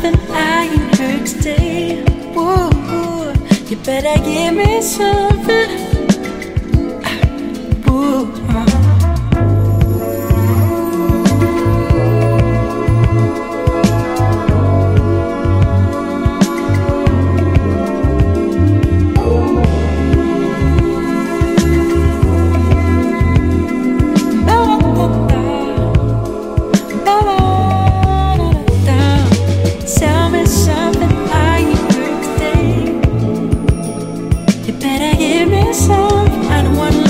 something I today. You better give me something. myself and one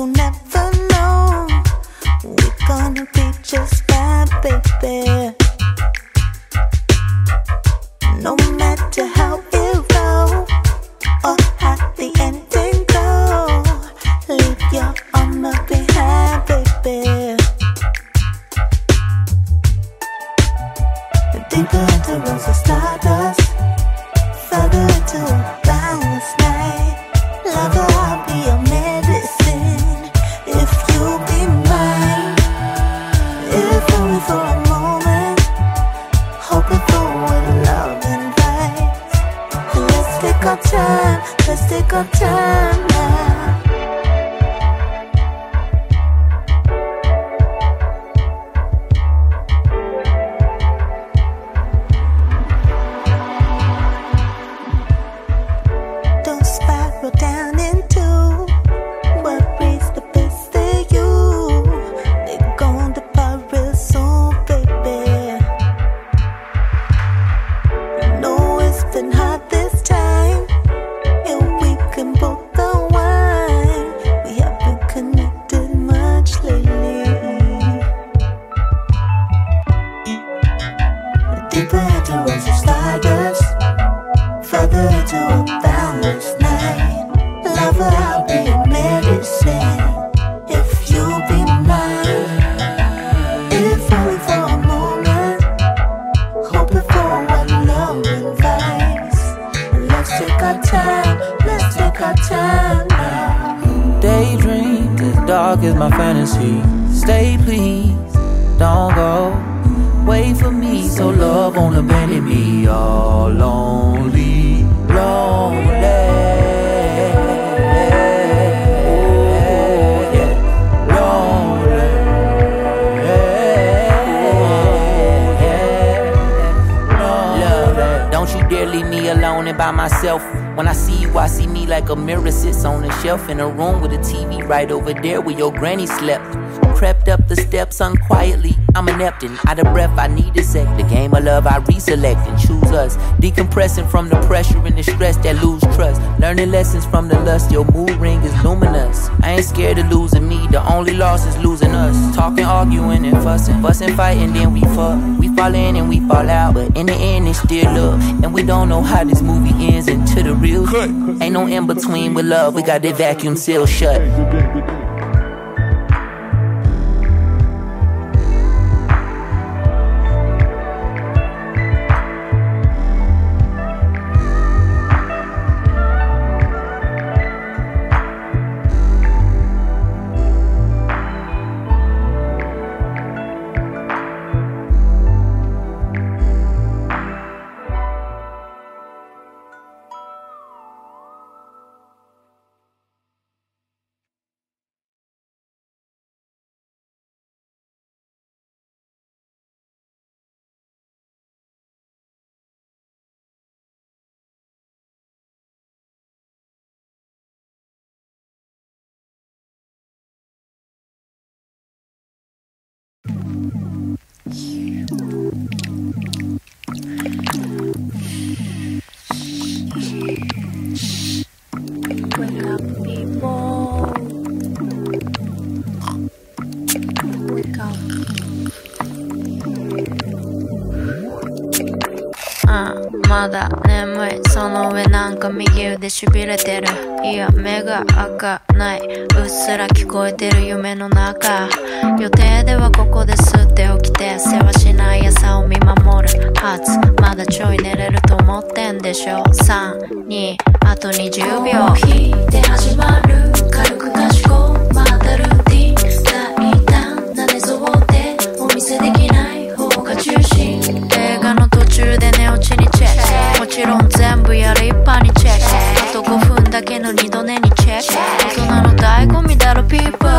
You'll never know. We're gonna be just fine, baby. time, let's take our time. Myself. When I see you, I see me like a mirror sits on a shelf in a room with a TV right over there where your granny slept. Crept up the steps unquietly. I'm inept and out of breath. I need a sec. The game of love, I reselect and choose us. Decompressing from the pressure and the stress that lose trust. Learning lessons from the lust. Your mood ring is luminous. I ain't scared of losing me. The only loss is losing us. Talking, arguing, and fussing. Fussing, fighting, then we fuck. We fall in and we fall out. But in the end, it's still love. And we don't know how this movie ends into the real. Ain't no in between with love. We got that vacuum seal shut. Wake up, people. Wake up. Mother. その上なんか右腕しびれてる。いや目が開かない。うっすら聞こえてる夢の中。予定ではここで吸って起きて世話しない朝を見守るはず。まだちょい寝れると思ってんでしょ32あと20秒。引いて始まる。かげの二度寝にチェック大人の醍醐味だろピープ